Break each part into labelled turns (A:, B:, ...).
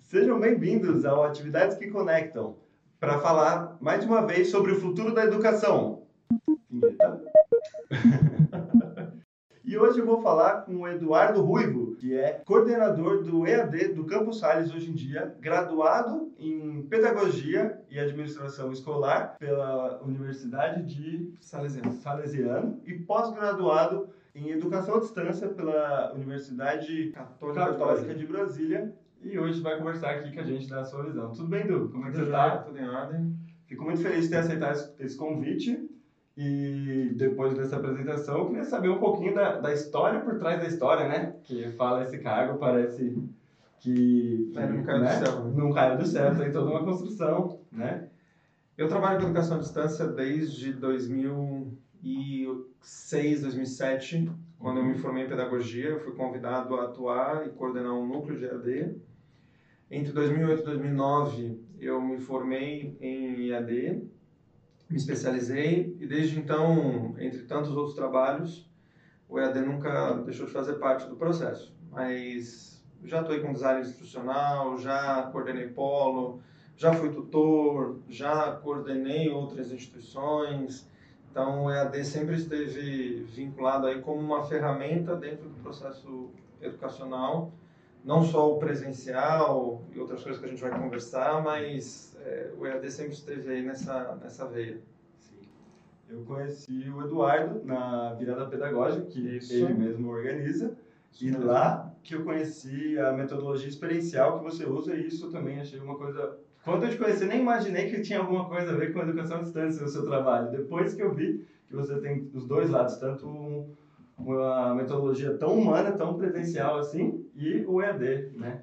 A: Sejam bem-vindos ao Atividades que Conectam, para falar mais uma vez sobre o futuro da educação. e hoje eu vou falar com o Eduardo Ruivo, que é coordenador do EAD do Campus Sales hoje em dia, graduado em Pedagogia e Administração Escolar pela Universidade de
B: Salesiano,
A: Salesiano e pós-graduado em Educação à Distância pela Universidade
B: Católica,
A: Católica de Brasília e hoje vai conversar aqui com a gente da sua visão. Tudo bem, Du? Como é que você está?
B: Tudo em ordem.
A: Fico muito feliz de ter aceitado esse convite. E depois dessa apresentação, eu queria saber um pouquinho da, da história por trás da história, né? Que fala esse cargo, parece que.
B: É, não caiu
A: né?
B: do céu.
A: Não caiu do céu, tem toda uma construção, né?
B: Eu trabalho com educação à distância desde 2006, 2007, quando eu me formei em pedagogia. Eu fui convidado a atuar e coordenar um núcleo de EAD. Entre 2008 e 2009, eu me formei em EAD, me especializei e desde então, entre tantos outros trabalhos, o EAD nunca deixou de fazer parte do processo. Mas já atuei com design instrucional, já coordenei polo, já fui tutor, já coordenei outras instituições. Então, o EAD sempre esteve vinculado aí como uma ferramenta dentro do processo educacional não só o presencial e outras coisas que a gente vai conversar, mas é, o EAD sempre esteve aí nessa, nessa veia.
A: Sim. Eu conheci o Eduardo na virada pedagógica, que
B: Isso.
A: ele mesmo organiza. E lá que eu conheci a metodologia experiencial que você usa, e isso eu também achei uma coisa. Quando eu te conheci, nem imaginei que tinha alguma coisa a ver com a educação à distância no seu trabalho. Depois que eu vi que você tem os dois lados, tanto um, uma metodologia tão humana, tão presencial assim, e o EAD, né?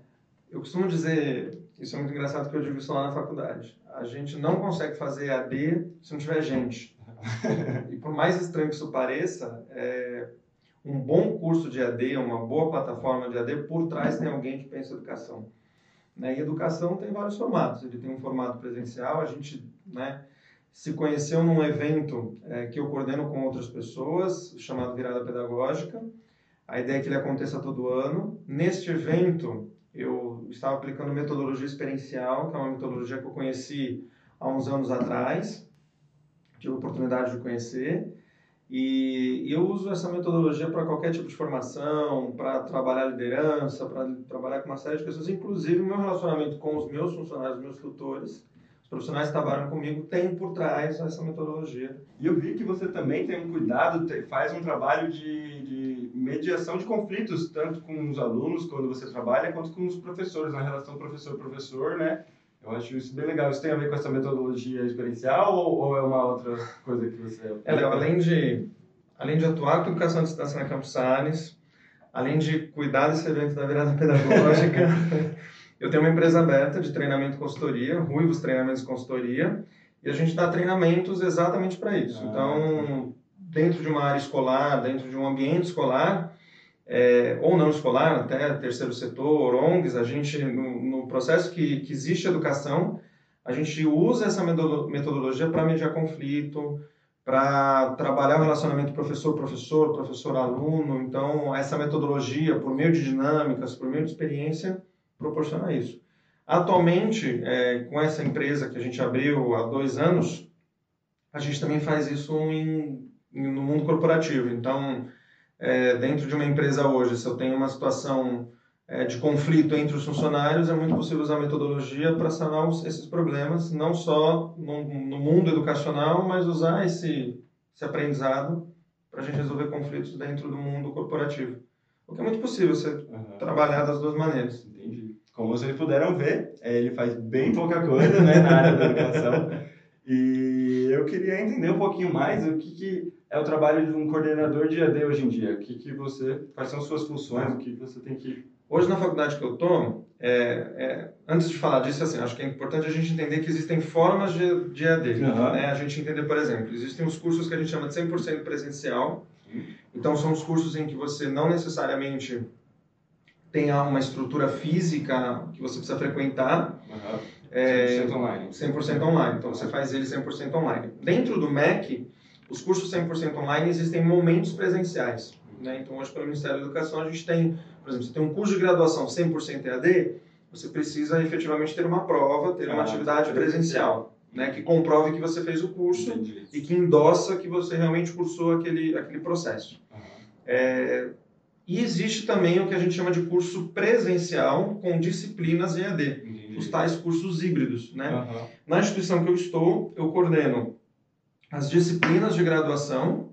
B: Eu costumo dizer, isso é muito engraçado que eu digo isso lá na faculdade. A gente não consegue fazer EAD se não tiver gente. e por mais estranho que isso pareça, é, um bom curso de EAD, uma boa plataforma de EAD, por trás tem alguém que pensa educação. Né? E educação tem vários formatos. Ele tem um formato presencial, a gente né, se conheceu num evento é, que eu coordeno com outras pessoas, chamado Virada Pedagógica. A ideia é que ele aconteça todo ano. Neste evento, eu estava aplicando metodologia experiencial, que é uma metodologia que eu conheci há uns anos atrás, tive a oportunidade de conhecer. E eu uso essa metodologia para qualquer tipo de formação, para trabalhar liderança, para trabalhar com uma série de pessoas, inclusive o meu relacionamento com os meus funcionários, meus tutores, os profissionais que trabalham comigo, tem por trás essa metodologia.
A: E eu vi que você também tem um cuidado, faz um trabalho de, de mediação de conflitos, tanto com os alunos, quando você trabalha, quanto com os professores, na relação professor-professor, né? Eu acho isso bem legal. Isso tem a ver com essa metodologia experiencial ou, ou é uma outra coisa que você...
B: É, Léo, além de, além de atuar com educação à distância na Campus Salles, além de cuidar desse evento da virada pedagógica, eu tenho uma empresa aberta de treinamento e consultoria, Ruivos Treinamentos e Consultoria, e a gente dá treinamentos exatamente para isso.
A: Ah,
B: então, dentro de uma área escolar, dentro de um ambiente escolar, é, ou não escolar, até terceiro setor, ONGs, a gente, no, no processo que, que existe educação, a gente usa essa metodolo- metodologia para mediar conflito, para trabalhar o relacionamento professor-professor, professor-aluno. Então, essa metodologia, por meio de dinâmicas, por meio de experiência, proporciona isso. Atualmente, é, com essa empresa que a gente abriu há dois anos, a gente também faz isso em- no mundo corporativo. Então, é, dentro de uma empresa hoje, se eu tenho uma situação é, de conflito entre os funcionários, é muito possível usar a metodologia para sanar os- esses problemas, não só no, no mundo educacional, mas usar esse, esse aprendizado para a gente resolver conflitos dentro do mundo corporativo. O que é muito possível você
A: Aham.
B: trabalhar das duas maneiras.
A: Entendi. Como vocês puderam ver, é, ele faz bem pouca coisa né, na área da educação. E eu queria entender um pouquinho mais o que, que é o trabalho de um coordenador de AD hoje em dia. O que, que você, quais são suas funções, o que você tem que...
B: Hoje, na faculdade que eu estou, é, é, antes de falar disso, assim, acho que é importante a gente entender que existem formas de, de EAD.
A: Aham.
B: Né? A gente entender, por exemplo, existem os cursos que a gente chama de 100% presencial. Então, são os cursos em que você não necessariamente tem uma estrutura física que você precisa frequentar.
A: É, 100% online.
B: 100% online. Então você faz ele 100% online. Dentro do MEC, os cursos 100% online existem momentos presenciais. Né? Então hoje, pelo Ministério da Educação, a gente tem, por exemplo, você tem um curso de graduação 100% EAD, você precisa efetivamente ter uma prova, ter uma ah, atividade presencial, né, que comprove que você fez o curso Entendi. e que endossa que você realmente cursou aquele, aquele processo. Uhum. É, e existe também o que a gente chama de curso presencial com disciplinas EAD, Entendi. os tais cursos híbridos. Né? Uhum. Na instituição que eu estou, eu coordeno as disciplinas de graduação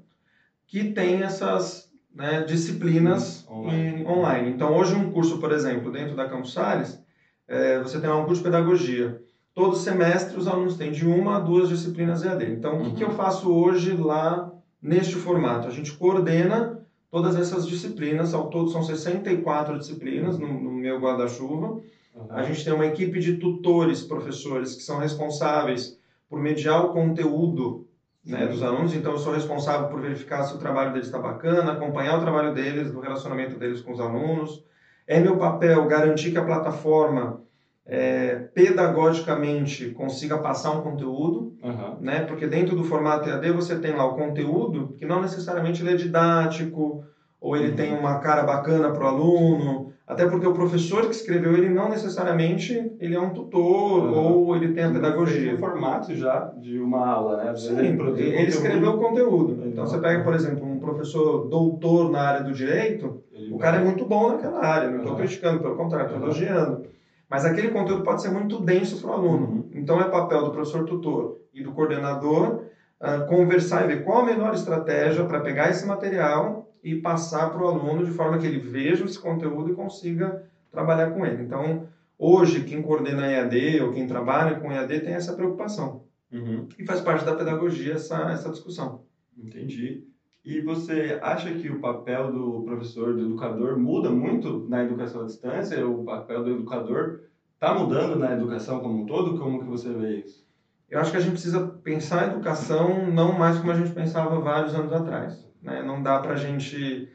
B: que têm essas né, disciplinas online. Em, online. Então, hoje um curso, por exemplo, dentro da Campus Salles, é, você tem lá um curso de pedagogia. Todo semestre os alunos têm de uma a duas disciplinas EAD. Então, uhum. o que, que eu uhum. faço hoje lá neste formato? A gente coordena todas essas disciplinas, ao todo são 64 disciplinas no, no meu guarda-chuva. Uhum. A gente tem uma equipe de tutores, professores, que são responsáveis por mediar o conteúdo né, dos alunos. Então, eu sou responsável por verificar se o trabalho deles está bacana, acompanhar o trabalho deles, do relacionamento deles com os alunos. É meu papel garantir que a plataforma é, pedagogicamente consiga passar um conteúdo, uhum. né? Porque dentro do formato EAD você tem lá o conteúdo que não necessariamente ele é didático ou ele uhum. tem uma cara bacana para o aluno, até porque o professor que escreveu ele não necessariamente ele é um tutor uhum. ou ele tem a pedagogia.
A: Tem um formato já de uma aula, né?
B: Sim, ele, ele escreveu o conteúdo. Então você pega, por exemplo, um professor doutor na área do direito, ele o cara é muito bom naquela área, não estou criticando, pelo contrário, estou elogiando. Mas aquele conteúdo pode ser muito denso para o aluno. Uhum. Então, é papel do professor tutor e do coordenador uh, conversar e ver qual a melhor estratégia para pegar esse material e passar para o aluno de forma que ele veja esse conteúdo e consiga trabalhar com ele. Então, hoje, quem coordena EAD ou quem trabalha com EAD tem essa preocupação. Uhum. E faz parte da pedagogia essa, essa discussão.
A: Entendi. E você acha que o papel do professor, do educador, muda muito na educação à distância? O papel do educador está mudando na educação como um todo? Como que você vê isso?
B: Eu acho que a gente precisa pensar a educação não mais como a gente pensava vários anos atrás. Né? Não dá para a gente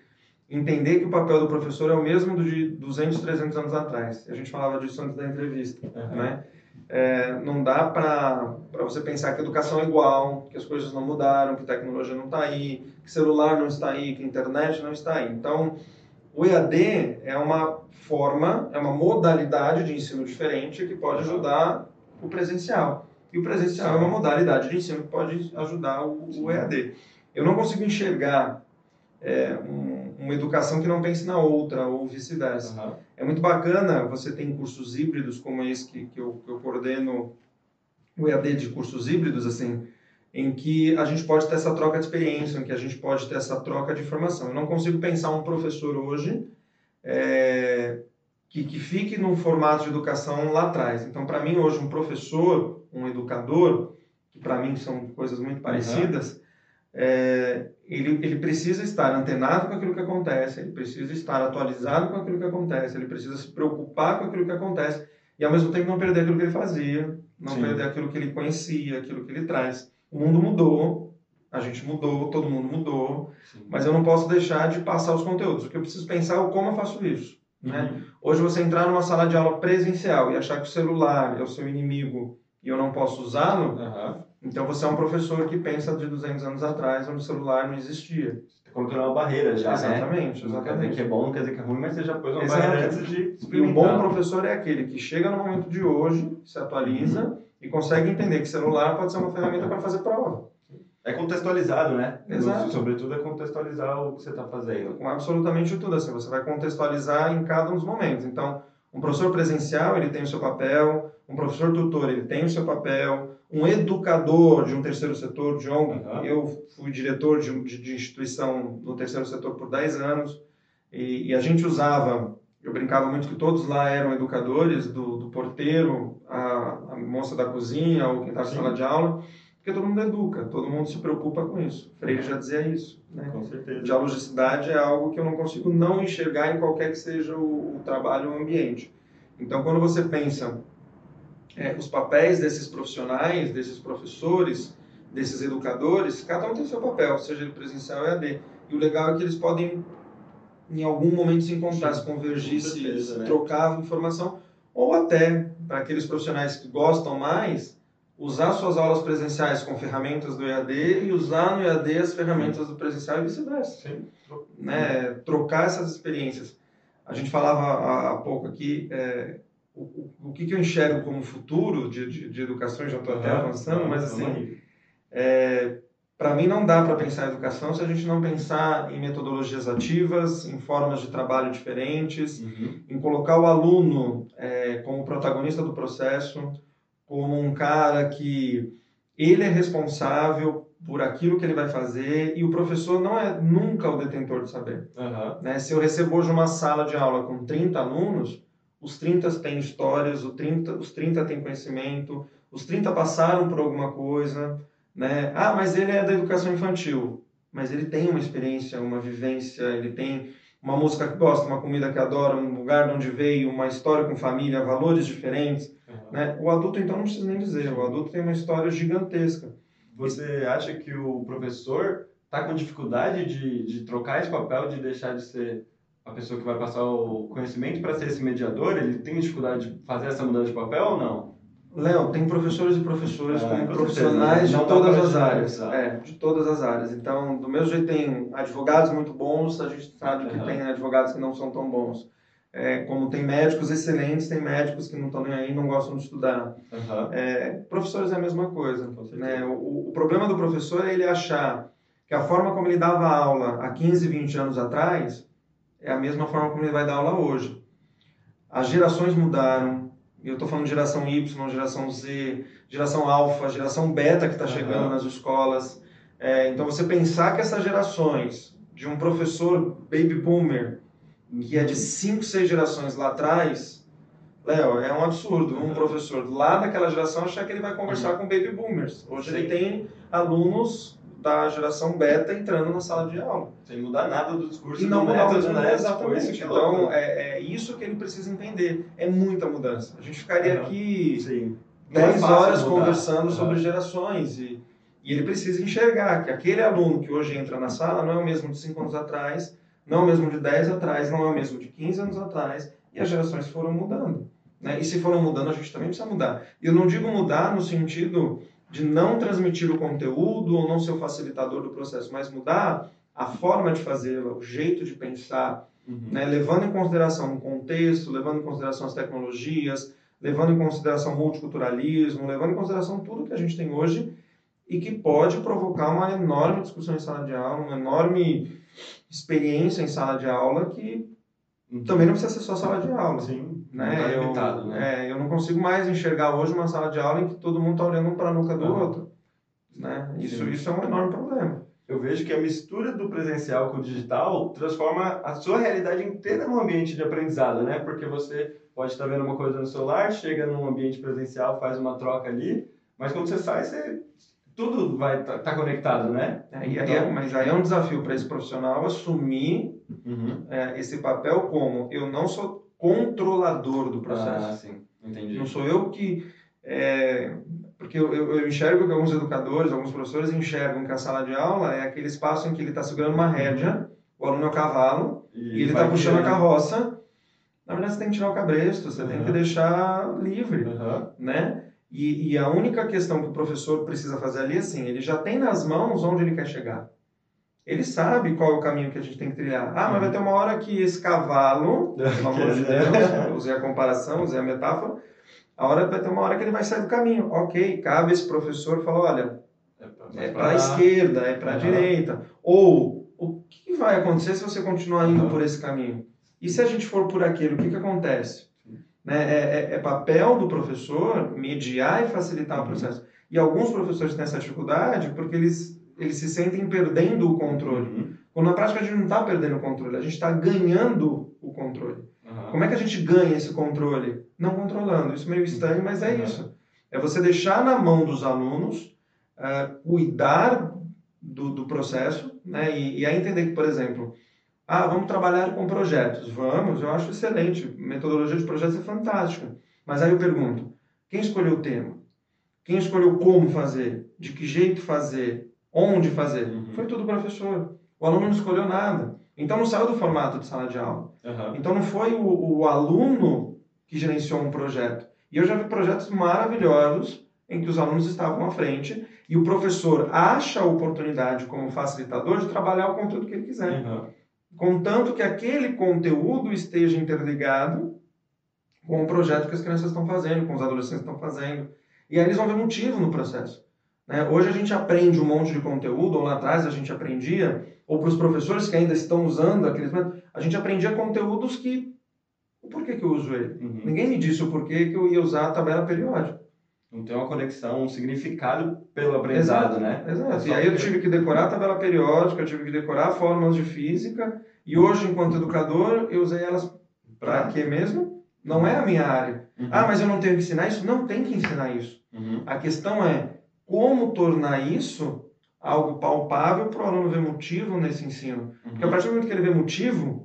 B: entender que o papel do professor é o mesmo do de 200, 300 anos atrás. A gente falava disso antes da entrevista. Uhum. Né? É, não dá para você pensar que a educação é igual, que as coisas não mudaram, que a tecnologia não está aí, que celular não está aí, que a internet não está aí. Então, o EAD é uma forma, é uma modalidade de ensino diferente que pode ajudar o presencial. E o presencial é uma modalidade de ensino que pode ajudar o, o EAD. Eu não consigo enxergar é, um, uma educação que não pense na outra, ou vice-versa. Uhum. É muito bacana, você tem cursos híbridos como esse que, que, eu, que eu coordeno, o EAD de cursos híbridos, assim, em que a gente pode ter essa troca de experiência, em que a gente pode ter essa troca de informação. Eu não consigo pensar um professor hoje é, que, que fique num formato de educação lá atrás. Então, para mim, hoje, um professor, um educador, que para mim são coisas muito parecidas, uhum. É, ele, ele precisa estar antenado com aquilo que acontece, ele precisa estar atualizado com aquilo que acontece, ele precisa se preocupar com aquilo que acontece e ao mesmo tempo não perder aquilo que ele fazia, não Sim. perder aquilo que ele conhecia, aquilo que ele traz. O mundo mudou, a gente mudou, todo mundo mudou, Sim. mas eu não posso deixar de passar os conteúdos. O que eu preciso pensar é como eu faço isso. Uhum. Né? Hoje você entrar numa sala de aula presencial e achar que o celular é o seu inimigo e eu não posso usá-lo, uhum. Então você é um professor que pensa de 200 anos atrás, onde o celular não existia.
A: Você colocando uma barreira já,
B: Exatamente,
A: né?
B: exatamente. Não
A: quer dizer que é bom, não quer dizer que é ruim, mas você já pôs uma Exato. barreira antes de
B: E um bom professor é aquele que chega no momento de hoje, se atualiza uhum. e consegue entender que celular pode ser uma ferramenta para fazer prova.
A: É contextualizado, né?
B: Exato.
A: Sobretudo é contextualizar o que você está fazendo.
B: Com absolutamente tudo, assim, você vai contextualizar em cada um dos momentos. Então, um professor presencial, ele tem o seu papel, um professor tutor, ele tem o seu papel, um educador de um terceiro setor, de ONG, uhum. eu fui diretor de, de, de, instituição no terceiro setor por 10 anos, e, e, a gente usava, eu brincava muito que todos lá eram educadores, do, do porteiro, a, a moça da cozinha, ou quem estava na sala de aula, porque todo mundo educa, todo mundo se preocupa com isso. Freire já dizia isso. Né?
A: Com certeza.
B: Dialogicidade é algo que eu não consigo não enxergar em qualquer que seja o, o trabalho ou o ambiente. Então, quando você pensa é, os papéis desses profissionais, desses professores, desses educadores, cada um tem seu papel, seja ele presencial ou EAD. E o legal é que eles podem, em algum momento, se encontrar, Sim, se convergir, se, certeza, se né? trocar informação, ou até, para aqueles profissionais que gostam mais, usar suas aulas presenciais com ferramentas do EAD e usar no EAD as ferramentas do presencial e vice-versa. Né? Trocar essas experiências. A gente falava há, pouco aqui é, o, o, que, que, eu enxergo como futuro de, de, de educação, já estou até avançando, mas assim, é, para mim não dá para pensar em educação se a gente não pensar em metodologias ativas, em formas de trabalho diferentes, uhum. em colocar o aluno é, como protagonista do processo, como um cara que ele é responsável por aquilo que ele vai fazer e o professor não é nunca o detentor de saber. Uhum. Né? Se eu recebo hoje uma sala de aula com 30 alunos, os 30 têm histórias, os 30, os 30 têm conhecimento, os 30 passaram por alguma coisa, né? Ah, mas ele é da educação infantil, mas ele tem uma experiência, uma vivência, ele tem uma música que gosta, uma comida que adora, um lugar de onde veio, uma história com família, valores diferentes. Uhum. Né? O adulto, então, não precisa nem dizer, o adulto tem uma história gigantesca.
A: Você acha que o professor está com dificuldade de, de trocar esse papel, de deixar de ser a pessoa que vai passar o conhecimento para ser esse mediador? Ele tem dificuldade de fazer essa mudança de papel ou não?
B: Léo, tem professores e professoras é, como profissionais de todas as áreas. É, de todas as áreas. Então, do mesmo jeito tem advogados muito bons, a gente sabe que uhum. tem advogados que não são tão bons. É, como tem médicos excelentes, tem médicos que não estão nem aí, não gostam de estudar. Uhum. É, professores é a mesma coisa. Né? O, o, problema do professor é ele achar que a forma como ele dava aula há 15, 20 anos atrás é a mesma forma como ele vai dar aula hoje. As gerações mudaram, eu estou falando de geração Y, geração Z, geração alfa, geração beta que está chegando uhum. nas escolas. É, então, você pensar que essas gerações, de um professor baby boomer, que é de 5, 6 gerações lá atrás, Léo, é um absurdo. Um professor lá daquela geração achar que ele vai conversar uhum. com baby boomers. Hoje Sim. ele tem alunos da geração beta entrando na sala de aula.
A: Sem mudar nada do discurso
B: e não mudar método, né? Exatamente. É então, é, é, isso que ele precisa entender. É muita mudança. A gente ficaria uhum. aqui Sim. 10 é horas conversando uhum. sobre gerações e, e ele precisa enxergar que aquele aluno que hoje entra na sala não é o mesmo de 5 anos atrás, não é o mesmo de 10 atrás, não é o mesmo de 15 anos atrás, e as gerações foram mudando. Né? E se foram mudando, a gente também precisa mudar. E eu não digo mudar no sentido de não transmitir o conteúdo ou não ser o facilitador do processo, mas mudar a forma de fazê-lo, o jeito de pensar, uhum. né? levando em consideração o contexto, levando em consideração as tecnologias, levando em consideração o multiculturalismo, levando em consideração tudo que a gente tem hoje e que pode provocar uma enorme discussão em sala de aula, uma enorme experiência em sala de aula que uhum. também não precisa ser só sala de aula.
A: Sim.
B: Né? Tá eu, né? É, eu não consigo mais enxergar hoje uma sala de aula em que todo mundo está olhando um para a nuca do uhum. outro. Né? Isso, isso é um enorme problema.
A: Eu vejo que a mistura do presencial com o digital transforma a sua realidade inteira num ambiente de aprendizado, né? Porque você pode estar vendo uma coisa no celular, chega num ambiente presencial, faz uma troca ali, mas quando você sai, você tudo vai estar tá, tá conectado, né?
B: É, então... aí, mas aí é um desafio para esse profissional assumir uhum. é, esse papel como eu não sou controlador do processo.
A: Ah, sim. Entendi.
B: Não sou eu que... É, porque eu, eu, eu, enxergo que alguns educadores, alguns professores enxergam que a sala de aula é aquele espaço em que ele está segurando uma rédea, o aluno é o cavalo, e, e ele está puxando a carroça. Na verdade, você tem que tirar o cabresto, você uhum. tem que deixar livre, uhum. né? E, e, a única questão que o professor precisa fazer ali é assim, ele já tem nas mãos onde ele quer chegar. Ele sabe qual é o caminho que a gente tem que trilhar. Ah, mas vai ter uma hora que esse cavalo, pelo amor de Deus, usei a comparação, usei a metáfora, a hora vai ter uma hora que ele vai sair do caminho. Ok, cabe esse professor falar, olha, é para a é esquerda, é para a uhum. direita. Ou, o que vai acontecer se você continuar indo uhum. por esse caminho? E se a gente for por aquele, o que, que acontece? Né? É, é, é, papel do professor mediar e facilitar uhum. o processo. E alguns professores têm essa dificuldade porque eles eles se sentem perdendo o controle. Uhum. Quando na prática a gente não está perdendo o controle, a gente está ganhando o controle. Uhum. Como é que a gente ganha esse controle? Não controlando. Isso é meio estranho, mas é uhum. isso. É você deixar na mão dos alunos uh, cuidar do, do processo né? e, e aí entender que, por exemplo, ah, vamos trabalhar com projetos. Vamos, eu acho excelente. Metodologia de projetos é fantástica. Mas aí eu pergunto, quem escolheu o tema? Quem escolheu como fazer? De que jeito fazer? onde fazer. Uhum. Foi tudo o professor. O aluno não escolheu nada. Então não saiu do formato de sala de aula. Uhum. Então não foi o, o, aluno que gerenciou um projeto. E eu já vi projetos maravilhosos em que os alunos estavam à frente e o professor acha a oportunidade como facilitador de trabalhar o conteúdo que ele quiser.
A: Uhum.
B: Contanto que aquele conteúdo esteja interligado com o projeto que as crianças estão fazendo, com os adolescentes estão fazendo. E aí eles vão ver motivo no processo. Né? Hoje a gente aprende um monte de conteúdo, ou lá atrás a gente aprendia, ou para os professores que ainda estão usando aqueles métodos, a gente aprendia conteúdos que. O porquê que eu uso ele?
A: Uhum.
B: Ninguém me disse o porquê que eu ia usar a tabela periódica.
A: Não tem uma conexão, um significado pelo aprendizado, né?
B: Exato.
A: É
B: E aí eu tive que decorar a tabela periódica, eu tive que decorar fórmulas de física, e hoje, enquanto educador, eu usei elas para quê mesmo? Não é a minha área.
A: Uhum.
B: Ah, mas eu não tenho que ensinar isso? Não tem que ensinar isso.
A: Uhum.
B: A questão é como tornar isso algo palpável para o aluno ver motivo nesse ensino. Porque a
A: Uhum.
B: partir do momento que ele vê motivo,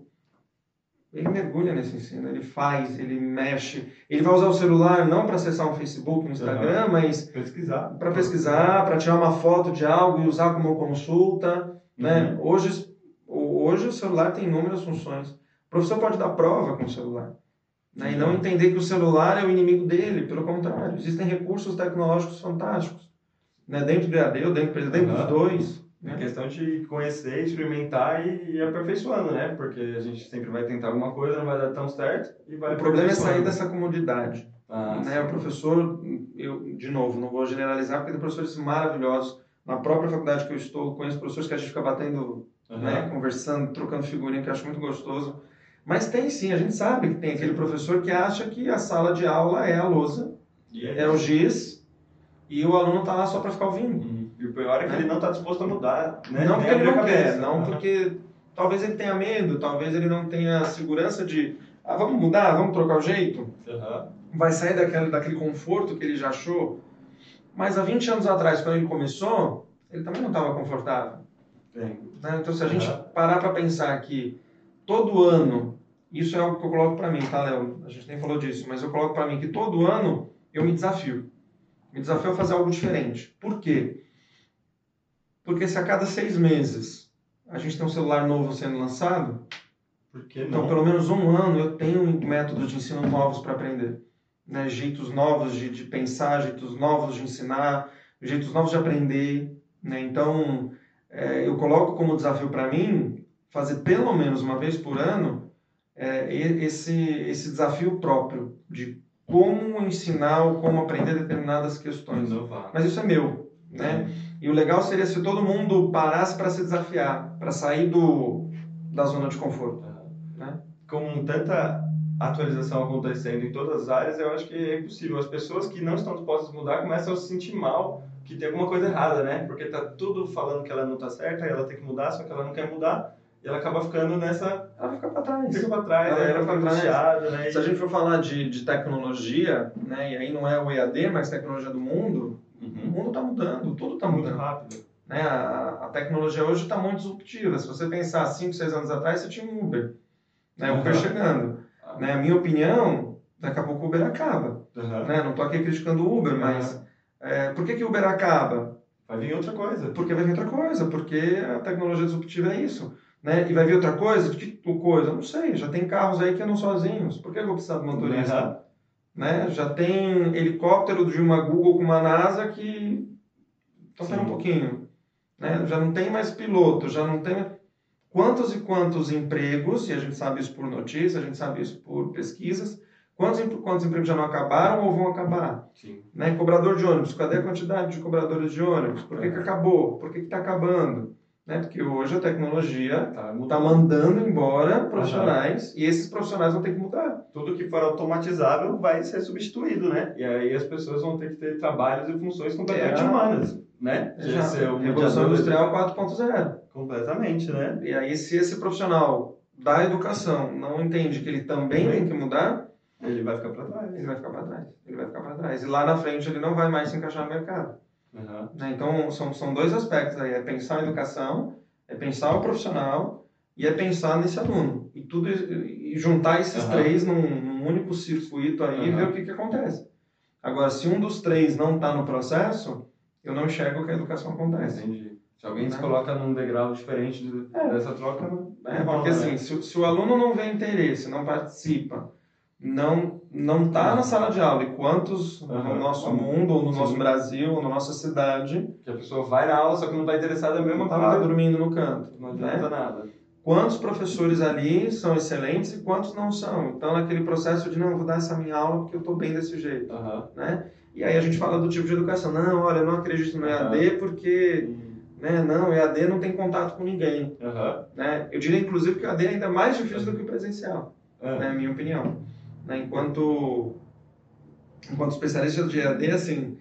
B: ele mergulha nesse ensino, ele faz, ele mexe. Ele vai usar o celular não para acessar um Facebook, um Instagram, mas
A: Pesquisar.
B: para pesquisar, para tirar uma foto de algo e usar como consulta. Né?
A: Uhum.
B: Hoje, hoje o celular tem inúmeras funções. O professor pode dar prova com o celular. Né? E não
A: Uhum.
B: entender que o celular é o inimigo dele, pelo contrário. Existem recursos tecnológicos fantásticos. Né? Dentro do EAD ou dentro, dentro dos
A: Uhum.
B: dois.
A: É
B: Né?
A: questão de conhecer, experimentar e ir aperfeiçoando, né? Porque a gente sempre vai tentar alguma coisa, não vai dar tão certo e vai
B: O problema é sair dessa comodidade.
A: Ah,
B: né? O professor, eu, de novo, não vou generalizar, porque tem professores maravilhosos. Na própria faculdade que eu estou, conheço professores que a gente fica batendo
A: aham.
B: né, conversando, trocando figurinha, que eu acho muito gostoso. Mas tem sim, a gente sabe que tem aquele professor que acha que a sala de aula é a lousa,
A: E
B: é o giz, e o aluno está lá só para ficar ouvindo.
A: Uhum. E o pior é que
B: Né?
A: ele não está disposto a mudar, né?
B: Não porque ele não quer, não
A: Aham.
B: porque talvez ele tenha medo, talvez ele não tenha segurança de, ah, vamos mudar, vamos trocar o jeito.
A: Aham.
B: Vai sair daquele, daquele conforto que ele já achou. Mas há 20 anos atrás, quando ele começou, ele também não estava confortável. Né? Então, se a gente parar para pensar que todo ano, isso é algo que eu coloco para mim, tá, Léo? A gente nem falou disso, mas eu coloco para mim que todo ano eu me desafio. Me desafio a fazer algo diferente. Por quê? Porque se a cada seis meses a gente tem um celular novo sendo lançado, então pelo menos um ano eu tenho métodos de ensino novos para aprender. Né? Jeitos novos de, de pensar, jeitos novos de ensinar, jeitos novos de aprender. Né? Então, é, eu coloco como desafio para mim fazer pelo menos uma vez por ano é, esse, esse desafio próprio de como ensinar ou como aprender determinadas questões.
A: Inovar.
B: Mas isso é meu, né? E o legal seria se todo mundo parasse para se desafiar, para sair do, da zona de conforto. Né?
A: Com tanta atualização acontecendo em todas as áreas, eu acho que é impossível. As pessoas que não estão dispostas a mudar começam a se sentir mal, que tem alguma coisa errada, né? Porque tá tudo falando que ela não tá certa, e ela tem que mudar, só que ela não quer mudar, e ela acaba ficando nessa...
B: Ela fica para trás.
A: Fica pra trás,
B: Ela
A: ela
B: pra
A: fica
B: trás.
A: angustiada, né?
B: Se a gente for falar de, de tecnologia, né, e aí não é o EAD, mas tecnologia do mundo, o
A: Uhum.
B: mundo está mudando, tudo está
A: Muito
B: mudando.
A: rápido.
B: Né? A, a tecnologia hoje está muito disruptiva. Se você pensar 5, 6 anos atrás, você tinha um Uber. Né? O Uber
A: Uhum.
B: chegando. Né? A minha opinião, daqui a pouco o Uber acaba.
A: Uhum.
B: Né? Não estou aqui criticando o Uber, mas é, por que, que o Uber acaba?
A: Vai vir outra coisa.
B: Porque vai vir outra coisa, porque a tecnologia disruptiva é isso. Né? E vai vir outra coisa? Que coisa? Não sei. Já tem carros aí que andam sozinhos. Por que eu vou precisar do motorista?
A: Uhum.
B: Né? Já tem helicóptero de uma Google com uma NASA que. Então, pera um pouquinho. Né? Já não tem mais piloto, já não tem. Quantos e quantos empregos, e a gente sabe isso por notícia, a gente sabe isso por pesquisas, quantos, quantos empregos já não acabaram ou vão acabar?
A: Sim.
B: Né? Cobrador de ônibus, cadê a quantidade de cobradores de ônibus? Por que, que acabou? Por que está acabando? Né? Porque hoje a tecnologia
A: Tá,
B: está
A: mudando.
B: mandando embora profissionais e esses profissionais vão ter que mudar.
A: Tudo que for automatizável vai ser substituído, né? E aí as pessoas vão ter que ter trabalhos e funções completamente
B: É.
A: humanas, né?
B: Já,
A: ser um
B: Revolução Industrial 4.0.
A: Completamente, né?
B: E aí, se esse profissional da educação não entende que ele também tem que mudar,
A: Ele vai ficar para trás.
B: ele vai ficar para trás. Ele vai ficar para trás. E lá na frente ele não vai mais se encaixar no mercado.
A: Uhum.
B: né? Então, são, são dois aspectos aí. É pensar a educação, é pensar o profissional e é pensar nesse aluno. E tudo e juntar esses
A: Aham.
B: três num, num único circuito aí e ver o que, que acontece. Agora, se um dos três não está no processo, eu não enxergo que a educação acontece.
A: Entendi. Se alguém se
B: Né?
A: coloca num degrau diferente de-
B: É.
A: dessa troca, não
B: É, porque assim,
A: né?
B: se, se o aluno não vê interesse, não participa, não não está na sala de aula e quantos no
A: Aham.
B: nosso mundo ou no
A: Sim.
B: nosso Brasil ou na nossa cidade
A: Que a pessoa vai na aula, só que não está interessada na mesma coisa.
B: dormindo no canto
A: Não
B: né?
A: adianta nada.
B: quantos professores ali são excelentes e quantos não são então naquele processo de não vou dar essa minha aula porque eu estou bem desse jeito
A: Aham.
B: né e aí a gente fala do tipo de educação não olha eu não acredito no
A: Aham.
B: EAD porque né não EAD não tem contato com ninguém né eu diria inclusive que o EAD é ainda mais difícil do que o presencial na minha opinião. Né? Enquanto, enquanto especialista de EAD, assim,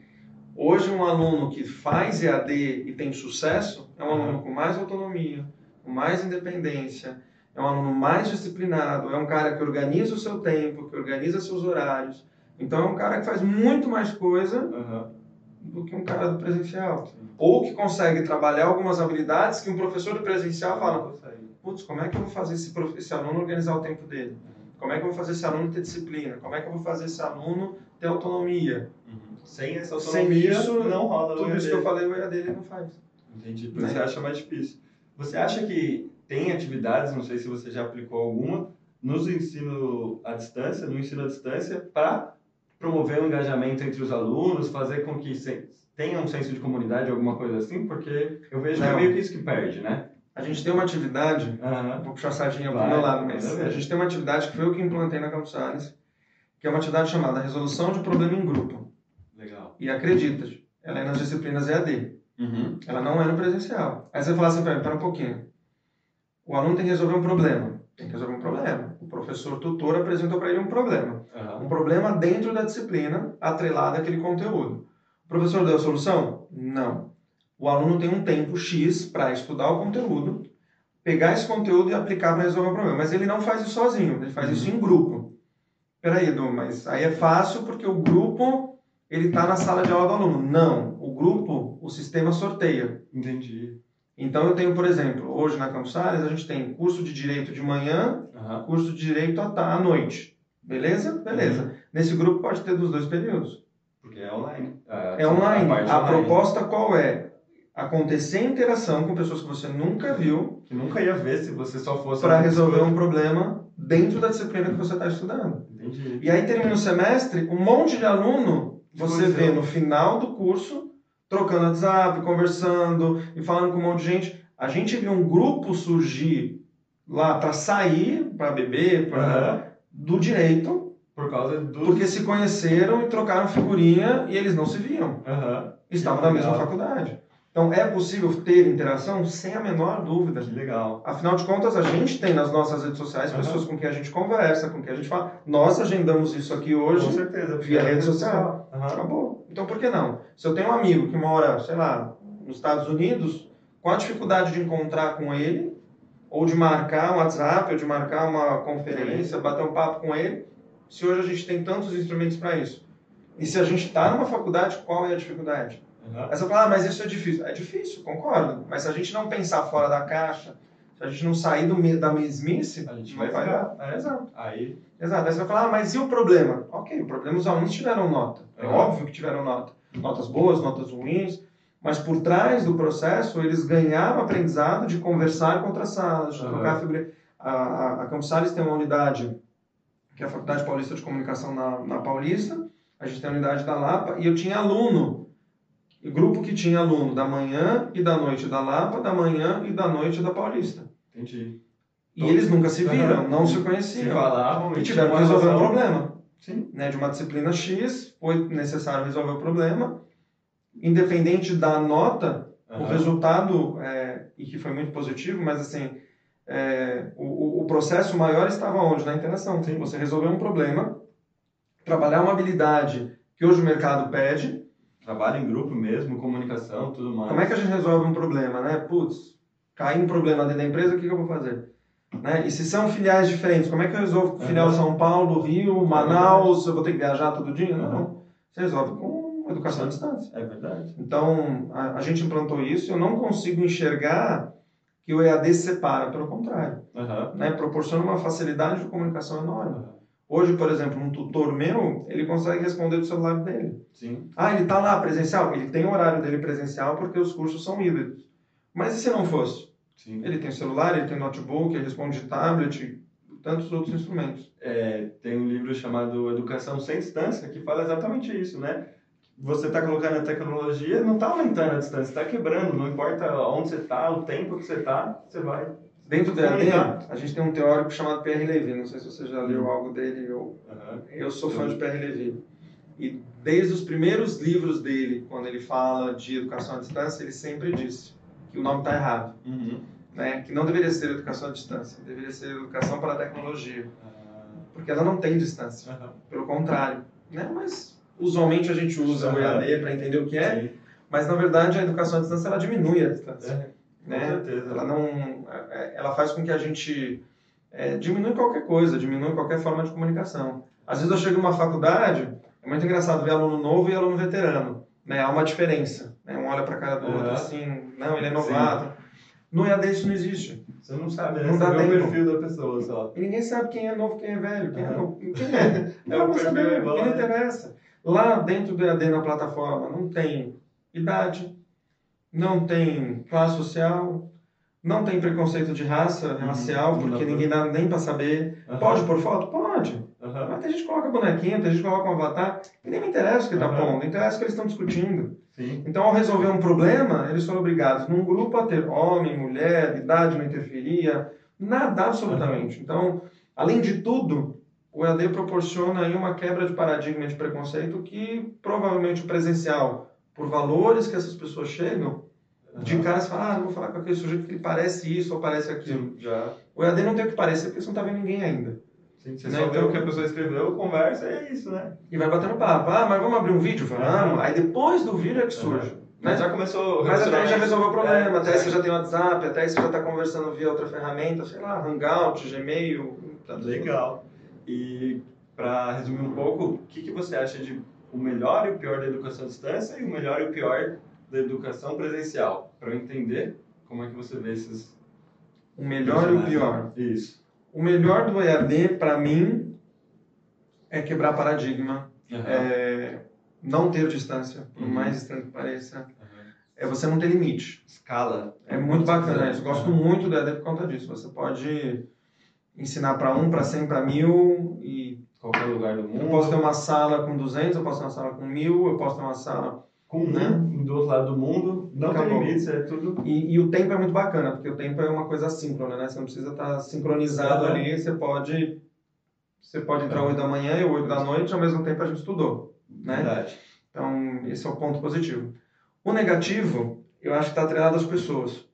B: hoje um aluno que faz EAD e tem sucesso é um
A: Uhum.
B: aluno com mais autonomia, com mais independência, é um aluno mais disciplinado, é um cara que organiza o seu tempo, que organiza seus horários. Então é um cara que faz muito mais coisa
A: Aham.
B: do que um cara do presencial. Ou que consegue trabalhar algumas habilidades que um professor do presencial fala, putz, como é que eu vou fazer esse, esse aluno organizar o tempo dele? Como é que eu vou fazer esse aluno ter disciplina? Como é que eu vou fazer esse aluno ter autonomia?
A: Uhum. Sem essa
B: Sem
A: autonomia,
B: isso,
A: não rola
B: Tudo isso que eu falei, o EAD ele não faz.
A: Entendi. Por
B: Né?
A: isso você acha mais difícil. Você acha que tem atividades, não sei se você já aplicou alguma, nos ensino à distância, no ensino à distância, para promover o engajamento entre os alunos, fazer com que tenha um senso de comunidade, alguma coisa assim? Porque eu vejo que é
B: Não.
A: meio que isso que perde, né?
B: A gente tem uma atividade,
A: Aham.
B: vou puxar a sardinha pro
A: Vai,
B: meu lado, mas a gente tem uma atividade que foi eu que implantei na Campos Salles, que é uma atividade chamada Resolução de Problema em Grupo.
A: Legal.
B: E acredita, ela é nas disciplinas EAD.
A: Uhum.
B: Ela não é no presencial. Aí você fala assim, pera, pera um pouquinho. O aluno tem que resolver um problema. Tem que resolver um problema. O professor tutor apresentou para ele um problema.
A: Aham.
B: Um problema dentro da disciplina, atrelado àquele conteúdo. O professor deu a solução? Não. O aluno tem um tempo X para estudar o conteúdo, pegar esse conteúdo e aplicar para resolver o problema. Mas ele não faz isso sozinho, ele faz isso em grupo. Peraí, Edu, mas aí é fácil porque o grupo ele está na sala de aula do aluno. Não. O grupo, o sistema sorteia.
A: Entendi.
B: Então eu tenho, por exemplo, hoje na Campus Salles a gente tem curso de direito de manhã,
A: Aham.
B: curso de direito à à noite. Beleza? Beleza. Nesse grupo pode ter dos dois períodos.
A: Porque é online. Ah,
B: É online.
A: parte
B: A
A: online.
B: proposta qual é? Acontecer interação com pessoas que você nunca viu
A: Que nunca ia ver se você só fosse...
B: para resolver um problema dentro da disciplina que você está estudando.
A: Entendi.
B: E aí termina o semestre, um monte de aluno você
A: Pois é.
B: vê no final do curso trocando WhatsApp, conversando e falando com um monte de gente. A gente viu um grupo surgir lá para sair, para beber, para
A: Aham.
B: do direito,
A: Por causa do...
B: porque se conheceram e trocaram figurinha e eles não se viam.
A: Aham.
B: Estavam na mesma faculdade. Então é possível ter interação sem a menor dúvida.
A: Que legal.
B: Afinal de contas, a gente tem nas nossas redes sociais
A: Aham.
B: pessoas com quem a gente conversa, com quem a gente fala. Nós agendamos isso aqui hoje.
A: Com certeza.
B: via rede social.
A: Aham.
B: Acabou. Então por que não? Se eu tenho um amigo que mora, sei lá, nos Estados Unidos, qual a dificuldade de encontrar com ele, ou de marcar um WhatsApp, ou de marcar uma conferência, bater um papo com ele, se hoje a gente tem tantos instrumentos para isso? E se a gente está numa faculdade, qual é a dificuldade?
A: Aham.
B: Aí você fala, ah, mas isso é difícil. É difícil, concordo. Mas se a gente não pensar fora da caixa, se a gente não sair do, da mesmice,
A: A gente vai
B: dar.
A: É.
B: Exato.
A: Aí,
B: Exato. Aí você vai falar, ah, mas e o problema? Ok, o problema os alunos tiveram nota. É
A: Uhum.
B: óbvio que tiveram nota. Notas boas, notas ruins. Mas por trás do processo, eles ganharam aprendizado de conversar com outras salas, de
A: Uhum.
B: trocar figura. A, a, a Campos Salles tem uma unidade, que é a Faculdade Paulista de Comunicação na, na Paulista. A gente tem a unidade da Lapa. E eu tinha aluno, grupo que tinha aluno da manhã e da noite da Lapa, da manhã e da noite da Paulista.
A: entendi.
B: E eles nunca se viram,
A: Uhum.
B: não se
A: Se
B: conheciam.
A: falavam
B: E tiveram que resolver um problema.
A: Sim.
B: Né, de uma disciplina X, foi necessário resolver o problema. Independente da nota, o
A: Aham.
B: resultado, é, e que foi muito positivo, mas assim, é, o, o- o processo maior estava onde? Na interação.
A: Sim.
B: Você resolver um problema, trabalhar uma habilidade que hoje o mercado pede.
A: Trabalho em grupo mesmo, comunicação, tudo mais.
B: Como é que a gente resolve um problema, né? Putz, caiu um problema dentro da empresa, o que, que eu vou fazer? Né? E se são filiais diferentes, como é que eu resolvo com filial. São Paulo, Rio, Manaus, eu vou ter que viajar todo dia? Não.
A: Aham.
B: Você resolve com educação à distância.
A: É verdade.
B: Então, a, a gente implantou isso, eu não consigo enxergar que o EAD separa, pelo contrário.
A: Aham.
B: Né? Proporciona uma facilidade de comunicação enorme. Hoje, por exemplo, um tutor meu, ele consegue responder do celular dele.
A: Sim.
B: Ah, ele está lá presencial? Ele tem o horário dele presencial porque os cursos são híbridos. Mas e se não fosse?
A: Sim.
B: Ele tem celular, ele tem notebook, ele responde de tablet, tantos outros instrumentos.
A: É, tem um livro chamado Educação Sem Distância que fala exatamente isso, né? Você está colocando a tecnologia, não está aumentando a distância, está quebrando, não importa onde você está, o tempo que você está, você vai.
B: Dentro do EAD, a gente tem um teórico chamado Pierre Levy, não sei se você já leu algo dele, eu, uhum. eu sou fã de Pierre Levy. E desde os primeiros livros dele, quando ele fala de educação à distância, ele sempre disse que o nome está errado. Uhum. Né? Que não deveria ser educação à distância, deveria ser educação para a tecnologia. Uhum. Porque ela não tem distância. Uhum. Pelo contrário. Né? Mas usualmente a gente usa o EAD para entender o que é, Sim. mas na verdade a educação à distância ela diminui a distância. É. Né? Com certeza. Ela, não, é, ela faz com que a gente é, diminui qualquer coisa, diminui qualquer forma de comunicação. Às vezes eu chego numa faculdade, é muito engraçado ver aluno novo e aluno veterano. Né? Há uma diferença. Né? Um olha para a cara do uhum. outro assim, não, ele é novato. Sim. No EAD isso não existe.
A: Você não sabe, né? Não dá o perfil da pessoa só.
B: E ninguém sabe quem é novo, quem é velho, quem uhum. é novo. Quem é? Não, é não saber, igual, não interessa. Lá dentro do EAD na plataforma não tem idade, não tem classe social, não tem preconceito de raça, uhum. racial, porque ninguém dá nem para saber. Uhum. Pode pôr foto? Pode. Uhum. Mas tem gente que coloca bonequinho, tem gente que coloca um avatar, e nem me interessa o que está pondo, interessa o que eles estão discutindo. Sim. Então, ao resolver um problema, eles foram obrigados, num grupo, a ter homem, mulher, idade não interferia, nada absolutamente. Então, além de tudo, o EAD proporciona aí uma quebra de paradigma de preconceito que provavelmente o presencial, por valores que essas pessoas chegam, de cara você fala, ah, não vou falar com aquele sujeito que ele parece isso ou parece aquilo. Já. O EAD não tem o que parecer porque você não está vendo ninguém ainda.
A: Sim, você né? só vê o que a pessoa escreveu, conversa e é isso, né?
B: E vai batendo papo. Ah, mas vamos abrir um vídeo? Vamos. Aí depois do vídeo é que surge. Uhum.
A: Né? Mas já começou
B: Mas até já resolveu o problema, é, até você já tem WhatsApp, até você já está conversando via outra ferramenta, sei lá, Hangout, Gmail.
A: Legal. E para resumir um pouco, o que, que você acha de o melhor e o pior da educação à distância e o melhor e o pior da educação presencial? Para eu entender como é que você vê esses.
B: O melhor e o pior.
A: Isso.
B: O melhor do EAD, para mim, é quebrar paradigma, uhum. é não ter distância, por uhum. mais estranho que pareça. Uhum. É você não ter limite.
A: Escala.
B: É muito bacana isso. Gosto muito do EAD por conta disso. Você pode ensinar para um, para cem, para mil e
A: qualquer lugar do mundo.
B: Eu posso ter uma sala com 200, eu posso ter uma sala com mil, eu posso ter uma sala
A: com né? um do outro lado do mundo, não Acabou. tem limites, é tudo.
B: E, e, o tempo é muito bacana, porque o tempo é uma coisa assíncrona, né? Você não precisa estar sincronizado uhum. ali, você pode você pode entrar uhum. 8 da manhã e 8 da noite, ao mesmo tempo a gente estudou, né? Verdade. Então, esse é o ponto positivo. O negativo, eu acho que está atrelado às pessoas,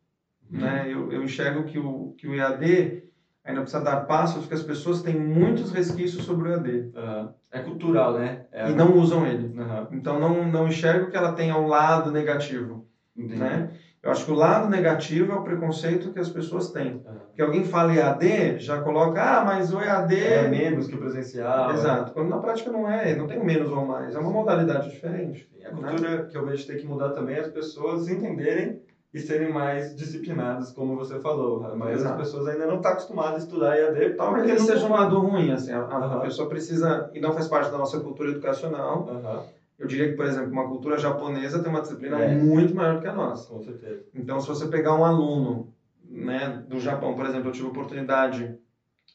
B: uhum. né? Eu, eu enxergo que o, que o EAD ainda precisa dar passos, porque as pessoas têm muitos resquícios sobre o EAD.
A: Uhum. É cultural, né? É
B: e não usam ele. Uhum. Então, não, não enxergo que ela tenha um lado negativo. Entendi. Né? Eu acho que o lado negativo é o preconceito que as pessoas têm. Uhum. Porque alguém fala EAD, já coloca, ah, mas o EAD...
A: É menos que o presencial.
B: Exato. Quando na prática não é, não tem menos ou mais. É uma modalidade diferente.
A: A cultura né? que eu vejo ter que mudar também é as pessoas entenderem e serem mais disciplinadas, como você falou. A maioria das pessoas ainda não está acostumada a estudar EAD.
B: Talvez ele seja um lado ruim, assim, a, a pessoa precisa, e não faz parte da nossa cultura educacional. Eu diria que, por exemplo, uma cultura japonesa tem uma disciplina é. muito maior do que a nossa.
A: Com certeza.
B: Então, se você pegar um aluno né, do Japão, por exemplo, eu tive a oportunidade,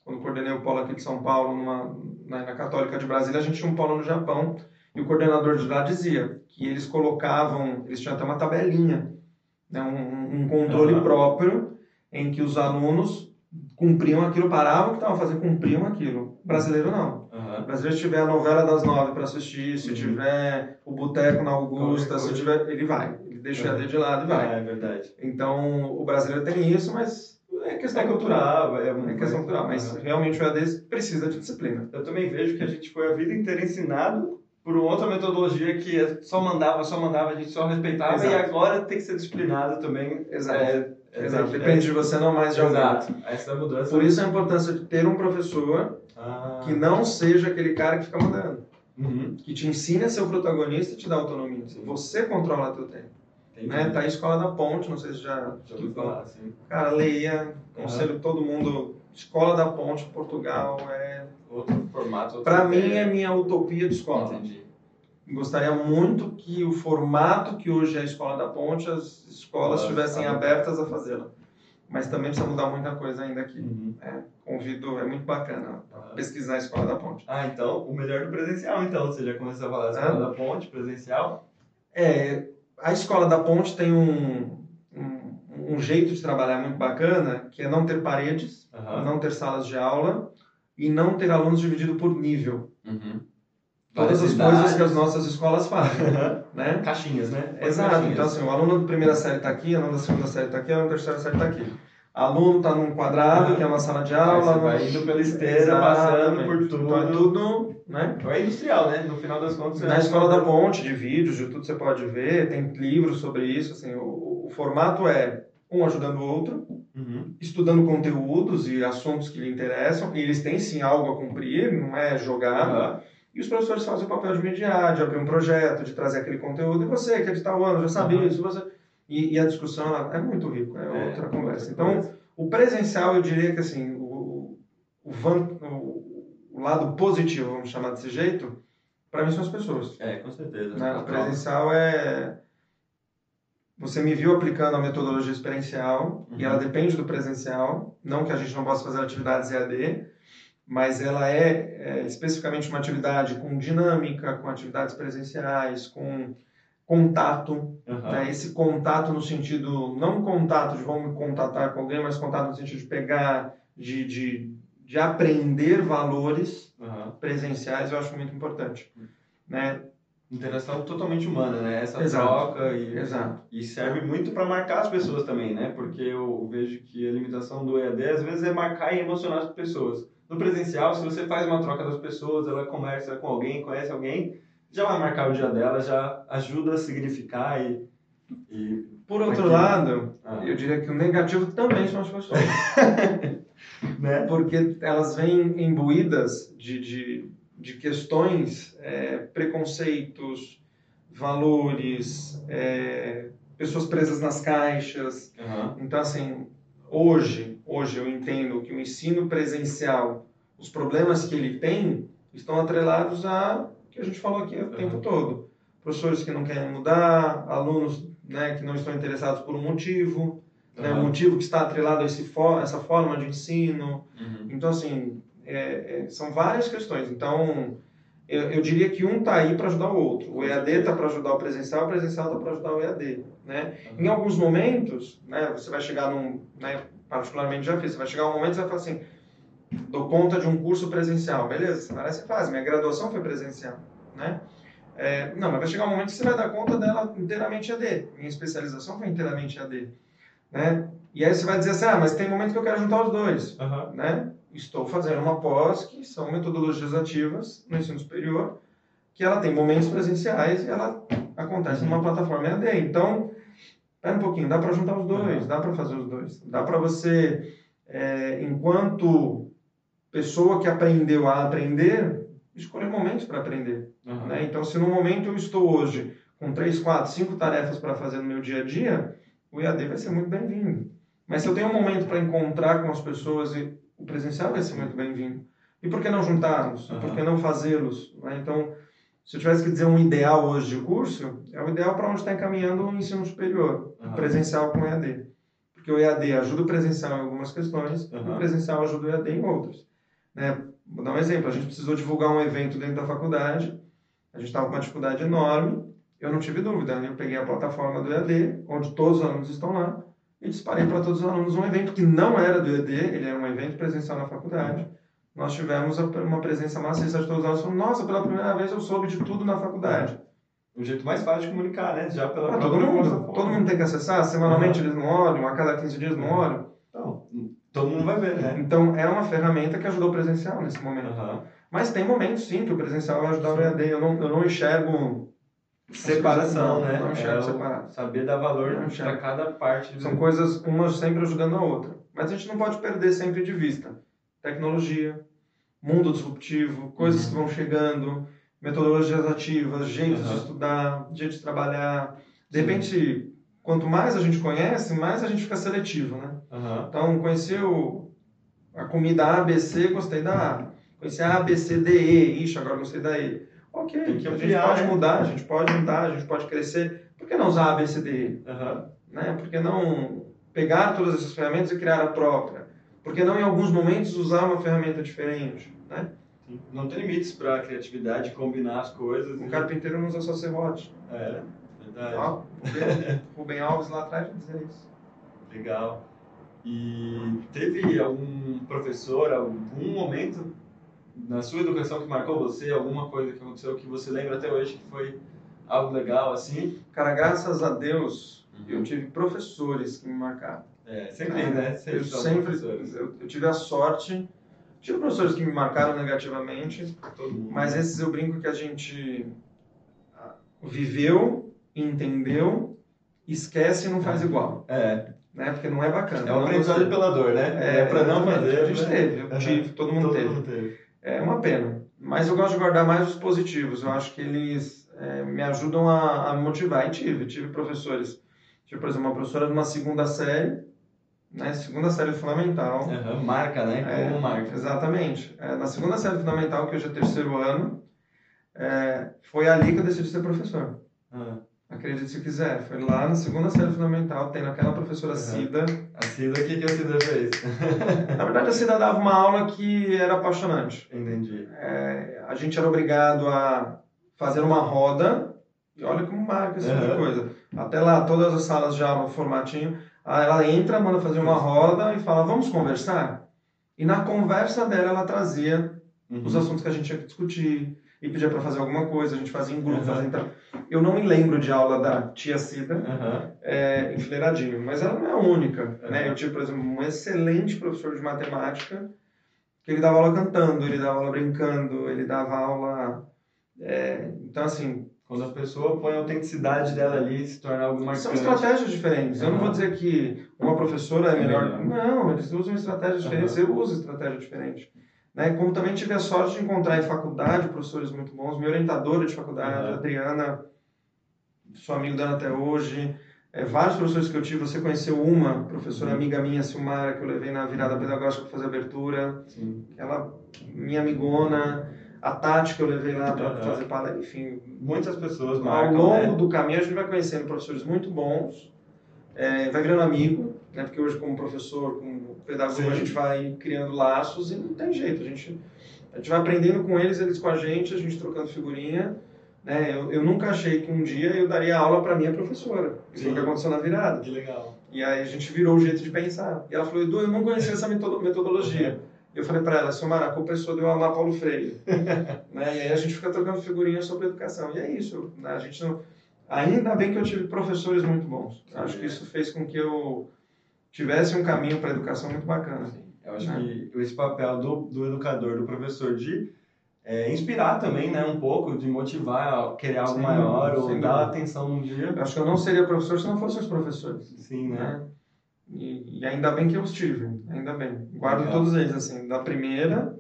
B: quando coordenei o polo aqui de São Paulo, numa, na, na Católica de Brasília, a gente tinha um polo no Japão, e o coordenador de lá dizia que eles colocavam, eles tinham até uma tabelinha, né, um, um controle uhum. próprio em que os alunos cumpriam aquilo, paravam o que estavam fazendo, cumpriam aquilo. O brasileiro não. Uhum. O brasileiro, se tiver a novela das nove para assistir, se uhum. tiver o boteco na Augusta, se tiver, ele vai. Ele deixa o EAD de lado e vai.
A: É, é verdade.
B: Então, o brasileiro tem isso, mas é questão é cultural, é, é questão cultural, mas realmente o EAD precisa de disciplina.
A: Eu também vejo que a gente foi a vida inteira ensinado por outra metodologia que só mandava, só mandava, a gente só respeitava Exato. e agora tem que ser disciplinado também.
B: Exato. É, é, Exato. Depende de você, não mais.
A: Exato. Essa mudança.
B: Por isso a importância de ter um professor ah. que não seja aquele cara que fica mandando. Uhum. Que te ensine a ser o protagonista e te dá autonomia. Você controla teu tempo. Né? Tá a Escola da Ponte, não sei se já...
A: Já ouviu falar.
B: Cara, leia. Conselho uhum. todo mundo. Escola da Ponte, Portugal, é
A: outro formato.
B: Para mim é minha utopia de escola. Entendi. Gostaria muito que o formato que hoje é a Escola da Ponte, as escolas estivessem abertas a fazê-la. mas também precisa mudar muita coisa ainda aqui.
A: Uhum.
B: É, convido, é muito bacana pesquisar a Escola da Ponte.
A: Ah, então, o melhor do presencial, então. Você já começou a falar da Escola da Ponte, presencial?
B: É, a Escola da Ponte tem um, um, jeito de trabalhar muito bacana, que é não ter paredes, uhum. não ter salas de aula e não ter alunos divididos por nível.
A: Uhum.
B: Todas as coisas que as nossas escolas fazem, né?
A: Caixinhas, né?
B: Exato. Caixinhas. Então, assim, o aluno da primeira série está aqui, o aluno da segunda série está aqui, o aluno da terceira série está aqui. Aluno está num quadrado, que é uma sala de aula.
A: Você vai indo pela esteira, Exato. passando por tudo.
B: Então, é tudo, né?
A: É industrial, né? No final das contas.
B: Na é Escola da Ponte, de vídeos, de tudo você pode ver, tem livros sobre isso, assim, o, o formato é um ajudando o outro,
A: uhum.
B: estudando conteúdos e assuntos que lhe interessam, e eles têm sim algo a cumprir, não é jogar. Uhum. E os professores fazem o papel de mediar, de abrir um projeto, de trazer aquele conteúdo. E você, que é de tal ano, já sabia uhum. isso, você... E, e, a discussão é muito rica, é, é outra conversa. Então, o presencial, eu diria que assim, o, o, van, o, o lado positivo, vamos chamar desse jeito, para mim são as pessoas.
A: É, com certeza.
B: Né? O presencial é você me viu aplicando a metodologia experiencial uhum. e ela depende do presencial. Não que a gente não possa fazer atividades EAD, mas ela é, é especificamente uma atividade com dinâmica, com atividades presenciais, com contato. Uhum. Né? Esse contato no sentido, não contato de vamos contatar com alguém, mas contato no sentido de pegar, de, de, de aprender valores uhum. presenciais, eu acho muito importante. Né?
A: Interação totalmente humana, né? Essa Exato. troca e,
B: Exato.
A: e serve muito para marcar as pessoas também, né? Porque eu vejo que a limitação do EAD às vezes é marcar e emocionar as pessoas. No presencial, se você faz uma troca das pessoas, ela conversa com alguém, conhece alguém, já vai marcar o dia dela, já ajuda a significar e... e
B: Por outro aqui. lado, ah. eu diria que o negativo também são as pessoas. né? Porque elas vêm imbuídas de, de de questões, é, preconceitos, valores, é, pessoas presas nas caixas.
A: Uhum.
B: Então, assim, hoje, hoje eu entendo que o ensino presencial, os problemas que ele tem, estão atrelados a que a gente falou aqui o uhum. tempo todo. Professores que não querem mudar, alunos né, que não estão interessados por um motivo, uhum. né, um motivo que está atrelado a esse for essa forma de ensino.
A: Uhum.
B: Então, assim, é, é, são várias questões. Então, eu, eu diria que um está aí para ajudar o outro. O EAD está para ajudar o presencial, o presencial está para ajudar o EAD. Né? Uhum. Em alguns momentos, né, você vai chegar num, né, particularmente já fiz, você vai chegar um momento e vai falar assim, dou conta de um curso presencial, beleza, parece fácil, minha graduação foi presencial, né? É, não, mas vai chegar um momento que você vai dar conta dela inteiramente AD, minha especialização foi inteiramente AD, né? E aí você vai dizer assim, ah, mas tem momento que eu quero juntar os dois,
A: uhum.
B: né? Estou fazendo uma pós que são metodologias ativas no ensino superior, que ela tem momentos presenciais e ela acontece numa plataforma EAD. Então, espera um pouquinho, dá para juntar os dois, dá para fazer os dois. Dá para você, é, enquanto pessoa que aprendeu a aprender, escolher momentos para aprender.
A: Uhum.
B: Né? Então, se no momento eu estou hoje com três, quatro, cinco tarefas para fazer no meu dia a dia, o EAD vai ser muito bem-vindo. Mas se eu tenho um momento para encontrar com as pessoas e o presencial vai ser muito bem-vindo. E por que não juntarmos? Uhum. Por que não fazê-los? Né? Então, se eu tivesse que dizer um ideal hoje de curso, é o ideal para onde está encaminhando o ensino superior, uhum. presencial com EAD. Porque o EAD ajuda o presencial em algumas questões, uhum. o presencial ajuda o EAD em outras. Né? Vou dar um exemplo, a gente precisou divulgar um evento dentro da faculdade, a gente estava com uma dificuldade enorme, eu não tive dúvida, né? eu peguei a plataforma do EAD, onde todos os alunos estão lá, e disparei para todos os alunos um evento que não era do ED, ele era um evento presencial na faculdade. Nós tivemos uma presença maciça de todos os alunos. Falando, Nossa, pela primeira vez eu soube de tudo na faculdade.
A: O jeito mais fácil de comunicar, né? Já pela
B: ah, todo mundo, todo mundo tem que acessar. Semanalmente uhum. eles não olham, a cada 15 dias não olham.
A: Então, todo mundo vai ver, né?
B: Então, é uma ferramenta que ajudou o presencial nesse momento.
A: Uhum.
B: Mas tem momentos, sim, que o presencial vai ajudar sim. o EAD. Eu não, eu não enxergo
A: separação, né?
B: Não é separado.
A: Saber dar valor para cada parte.
B: Do... São coisas, uma sempre ajudando a outra. Mas a gente não pode perder sempre de vista. Tecnologia, mundo disruptivo, coisas uhum. que vão chegando, metodologias ativas, jeitos uhum. de estudar, jeitos de trabalhar. De repente, quanto mais a gente conhece, mais a gente fica seletivo, né?
A: Uhum.
B: Então, conhecer o, a comida ABC, gostei da A. Conhecer a B, C, D, E. Ixi, agora gostei da E Ok, a gente pode né? mudar, a gente pode mudar, a gente pode crescer. Por que não usar A, B, C, D?
A: Uhum.
B: Né? Por que não pegar todas essas ferramentas e criar a própria? Por que não, em alguns momentos, usar uma ferramenta diferente? Né?
A: Não tem limites para a criatividade, combinar as coisas.
B: Um carpinteiro não usa só serrote.
A: É, verdade.
B: Ó, Rubem, Rubem Alves lá atrás dizia isso.
A: Legal. E teve algum professor, algum momento na sua educação que marcou você, alguma coisa que aconteceu que você lembra até hoje que foi algo legal assim?
B: Cara, graças a Deus, uhum. eu tive professores que me marcaram.
A: É, sempre, né?
B: Sempre eu sempre, eu, eu, tive a sorte, tive professores que me marcaram negativamente, mas esses eu brinco que a gente ah, viveu, entendeu, esquece e não faz igual.
A: É
B: né? Porque não é bacana.
A: É um aprendizado pela dor, né?
B: É, é para não fazer. A gente né? teve, eu tive, todo mundo todo teve. Mundo teve. É uma pena. Mas eu gosto de guardar mais os positivos. Eu acho que eles é, me ajudam a, a motivar. E tive, tive professores. Tive, por exemplo, uma professora de uma segunda série, né? Segunda série fundamental.
A: Uhum, marca, né? Como é, marca.
B: Exatamente. É, na segunda série fundamental, que hoje é terceiro ano, é, foi ali que eu decidi ser professor. Uhum. Acredite se quiser. Foi lá na segunda série fundamental, tendo aquela professora Cida.
A: A Cida, o que, que a Cida fez?
B: na verdade, a Cida dava uma aula que era apaixonante.
A: Entendi.
B: É, a gente era obrigado a fazer uma roda, e olha como marca esse tipo de coisa. Até lá, todas as salas de aula, formatinho, ela entra, manda fazer uma roda e fala, vamos conversar? E na conversa dela, ela trazia uhum. os assuntos que a gente tinha que discutir, e pedia para fazer alguma coisa, a gente fazia em grupo, uhum. fazia então. Eu não me lembro de aula da tia Cida uhum. é, enfileiradinho, mas ela não é a única. Uhum. Né? Eu tive, por exemplo, um excelente professor de matemática que ele dava aula cantando, ele dava aula brincando, ele dava aula. É, então, assim.
A: Quando a pessoa põe a autenticidade dela ali se torna algo mais
B: São estratégias diferentes. Eu não vou dizer que uma professora é, é melhor. Não, eles usam estratégias diferentes, eu uso estratégia diferente. Né? Como também tive a sorte de encontrar em faculdade professores muito bons, minha orientadora de faculdade, uhum. Adriana, sou amigo dela até hoje, é, vários professores que eu tive, você conheceu uma professora uhum. amiga minha, Silmara, que eu levei na virada pedagógica para fazer abertura, Sim. ela, minha amigona, a Tati que eu levei lá para uhum. fazer palestra, enfim.
A: Muitas pessoas marcam,
B: Ao longo né? do caminho a gente vai conhecendo professores muito bons, é, vai virando amigo, né? porque hoje como professor, como pedagogo, a gente vai criando laços e não tem jeito, a gente, a gente vai aprendendo com eles, eles com a gente, a gente trocando figurinha, né? Eu, eu nunca achei que um dia eu daria aula para minha professora. Isso foi o que aconteceu na virada.
A: Que legal.
B: E aí a gente virou o jeito de pensar. E ela falou, Edu, eu não conhecia essa metodologia. Uhum. Eu falei para ela, Silmara, a culpa é sua de eu amar Paulo Freire. né? E aí a gente fica trocando figurinhas sobre educação. E é isso. Né? A gente não... Ainda bem que eu tive professores muito bons. Acho que isso fez com que eu tivesse um caminho para a educação muito bacana. Sim.
A: Eu acho né? que esse papel do, do educador, do professor, de é, inspirar também, né, um pouco, de motivar a querer algo sim, maior ou sim, dar atenção num dia.
B: Eu acho que eu não seria professor se não fossem os professores.
A: Sim, né? né?
B: E, e, ainda bem que eu os tive, ainda bem. Guardo Legal. todos eles, assim, da primeira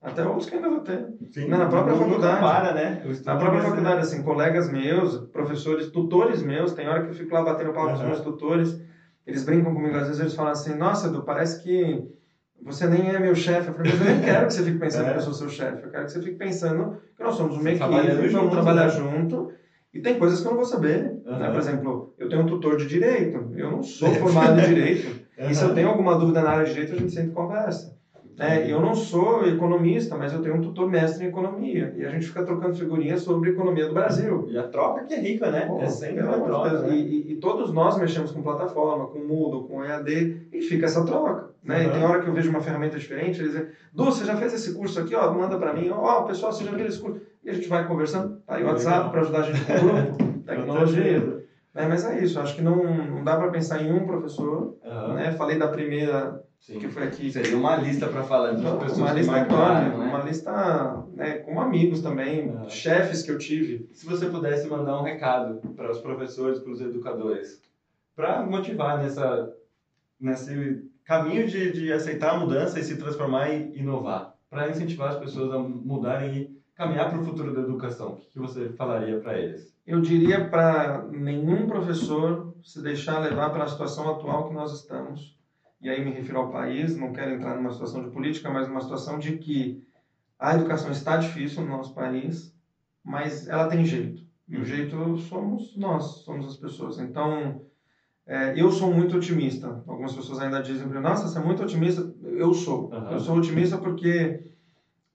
B: até outros que ainda vou ter. Sim, na própria faculdade.
A: Para, né?
B: Na própria faculdade, assim, colegas meus, professores, tutores meus, tem hora que eu fico lá batendo palma uhum. com os meus tutores eles brincam comigo, às vezes eles falam assim, nossa, Edu, parece que você nem é meu chefe. Eu falei, mas eu nem quero que você fique pensando é. que eu sou seu chefe. Eu quero que você fique pensando que nós somos uma equipe, vamos trabalhar né? junto. E tem coisas que eu não vou saber. Uhum. Né? Por exemplo, eu tenho um tutor de direito. Eu não sou formado em direito. Uhum. E se eu tenho alguma dúvida na área de direito, a gente sempre conversa. É, eu não sou economista, mas eu tenho um tutor mestre em economia. E a gente fica trocando figurinhas sobre a economia do Brasil.
A: E a troca que é rica, né? Pô, é sempre uma troca.
B: Né? E, e, todos nós mexemos com plataforma, com Moodle, com EAD, e fica essa troca. Né? Uhum. E tem hora que eu vejo uma ferramenta diferente, eles dizem, Du, você já fez esse curso aqui? Ó, manda para mim. Ó, pessoal, você já viu esse curso? E a gente vai conversando. Tá aí o WhatsApp para ajudar a gente com o grupo, tecnologia. É, mas é isso, acho que não, não dá para pensar em um professor. Uhum. Né? Falei da primeira Sim. que foi aqui.
A: Seria uma lista para falar de pessoas
B: uma lista enorme, né? uma lista né, com amigos também, uhum. chefes que eu tive.
A: Se você pudesse mandar um recado para os professores, para os educadores, para motivar nessa nesse caminho de, de aceitar a mudança e se transformar e inovar, para incentivar as pessoas a mudarem e caminhar para o futuro da educação, o que, que você falaria para eles?
B: Eu diria para nenhum professor se deixar levar para a situação atual que nós estamos e aí me refiro ao país, não quero entrar numa situação de política, mas numa situação de que a educação está difícil no nosso país, mas ela tem jeito. E o uhum. jeito somos nós, somos as pessoas. Então, É, eu sou muito otimista. Algumas pessoas ainda dizem para mim, nossa, você é muito otimista. Eu sou. Uhum. Eu sou otimista porque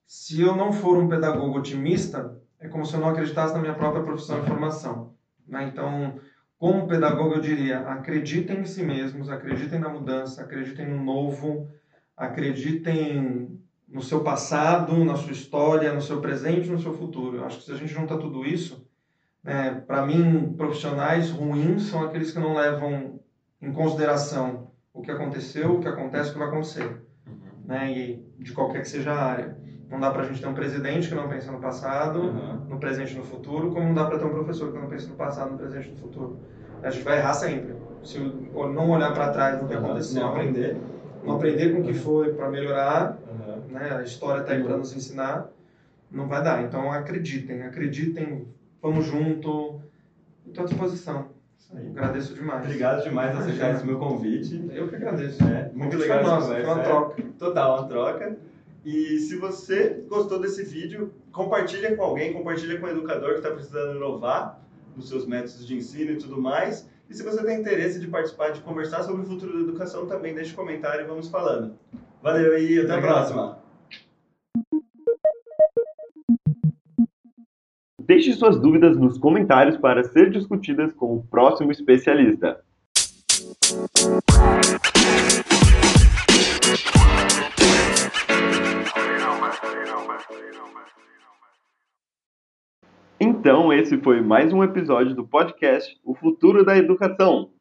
B: se eu não for um pedagogo otimista, é como se eu não acreditasse na minha própria profissão e formação. Né? Então, como pedagogo, eu diria: acreditem em si mesmos, acreditem na mudança, acreditem no novo, acreditem no seu passado, na sua história, no seu presente, no seu futuro. Eu acho que se a gente junta tudo isso, né, para mim, profissionais ruins são aqueles que não levam em consideração o que aconteceu, o que acontece, o que vai acontecer, uhum. né, e de qualquer que seja a área. Não dá para a gente ter um presidente que não pensa no passado, uhum. no presente e no futuro, como não dá para ter um professor que não pensa no passado, no presente e no futuro. A gente vai errar sempre. Se não olhar para trás no que uhum. aconteceu,
A: não aprender,
B: não aprender com o que foi para melhorar, uhum. né? A história está aí para nos ensinar, não vai dar. Então acreditem, acreditem, vamos junto, estou à disposição. Agradeço demais.
A: Obrigado demais por aceitar esse meu convite.
B: Eu que agradeço.
A: É, muito legal
B: conversa. Foi uma troca.
A: Total, uma troca. E se você gostou desse vídeo, compartilha com alguém, compartilha com o educador que está precisando inovar nos seus métodos de ensino e tudo mais. E se você tem interesse de participar, de conversar sobre o futuro da educação, também deixe um comentário e vamos falando. Valeu e até a próxima!
C: Deixe suas dúvidas nos comentários para ser discutidas com o próximo especialista. Então, esse foi mais um episódio do podcast O Futuro da Educação.